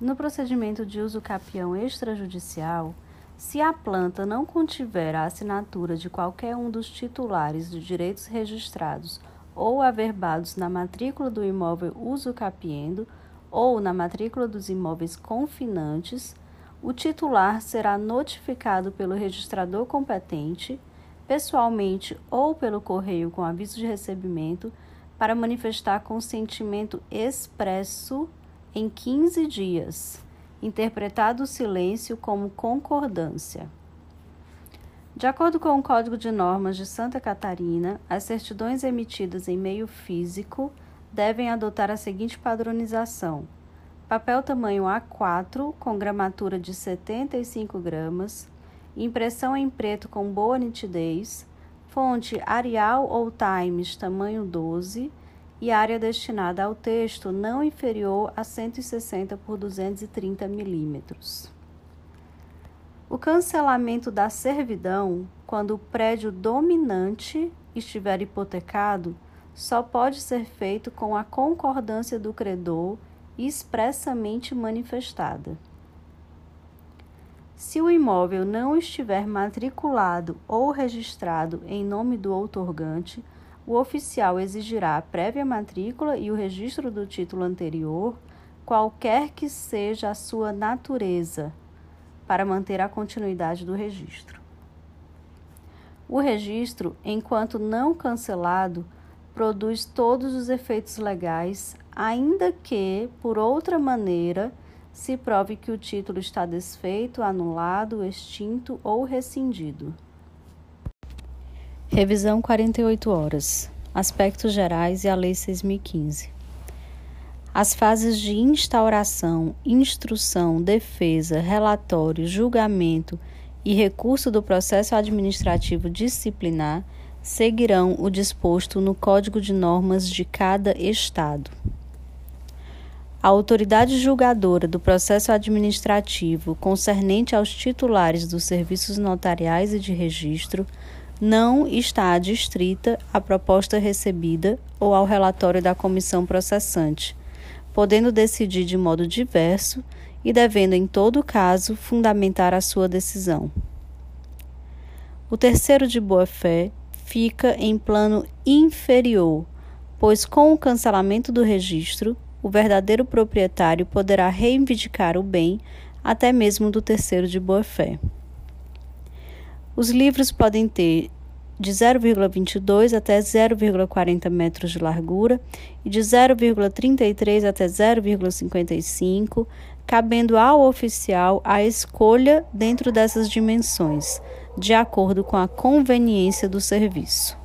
No procedimento de uso capião extrajudicial, se a planta não contiver a assinatura de qualquer um dos titulares de direitos registrados ou averbados na matrícula do imóvel uso capiendo ou na matrícula dos imóveis confinantes, o titular será notificado pelo registrador competente, pessoalmente ou pelo correio com aviso de recebimento, para manifestar consentimento expresso em 15 dias, interpretado o silêncio como concordância. De acordo com o Código de Normas de Santa Catarina, as certidões emitidas em meio físico devem adotar a seguinte padronização: papel tamanho A4 com gramatura de 75 gramas, impressão em preto com boa nitidez, fonte Arial ou Times tamanho 12 e área destinada ao texto não inferior a 160 por 230 milímetros. O cancelamento da servidão, quando o prédio dominante estiver hipotecado, só pode ser feito com a concordância do credor expressamente manifestada. Se o imóvel não estiver matriculado ou registrado em nome do outorgante, o oficial exigirá a prévia matrícula e o registro do título anterior, qualquer que seja a sua natureza, para manter a continuidade do registro. O registro, enquanto não cancelado, produz todos os efeitos legais, ainda que, por outra maneira, se prove que o título está desfeito, anulado, extinto ou rescindido. Revisão 48 horas. Aspectos gerais e a Lei 6015. As fases de instauração, instrução, defesa, relatório, julgamento e recurso do processo administrativo disciplinar seguirão o disposto no Código de Normas de cada Estado. A autoridade julgadora do processo administrativo concernente aos titulares dos serviços notariais e de registro não está adstrita à proposta recebida ou ao relatório da comissão processante, podendo decidir de modo diverso e devendo, em todo caso, fundamentar a sua decisão. O terceiro de boa-fé fica em plano inferior, pois com o cancelamento do registro, o verdadeiro proprietário poderá reivindicar o bem até mesmo do terceiro de boa-fé. Os livros podem ter de 0,22 até 0,40 metros de largura e de 0,33 até 0,55, cabendo ao oficial a escolha dentro dessas dimensões de acordo com a conveniência do serviço.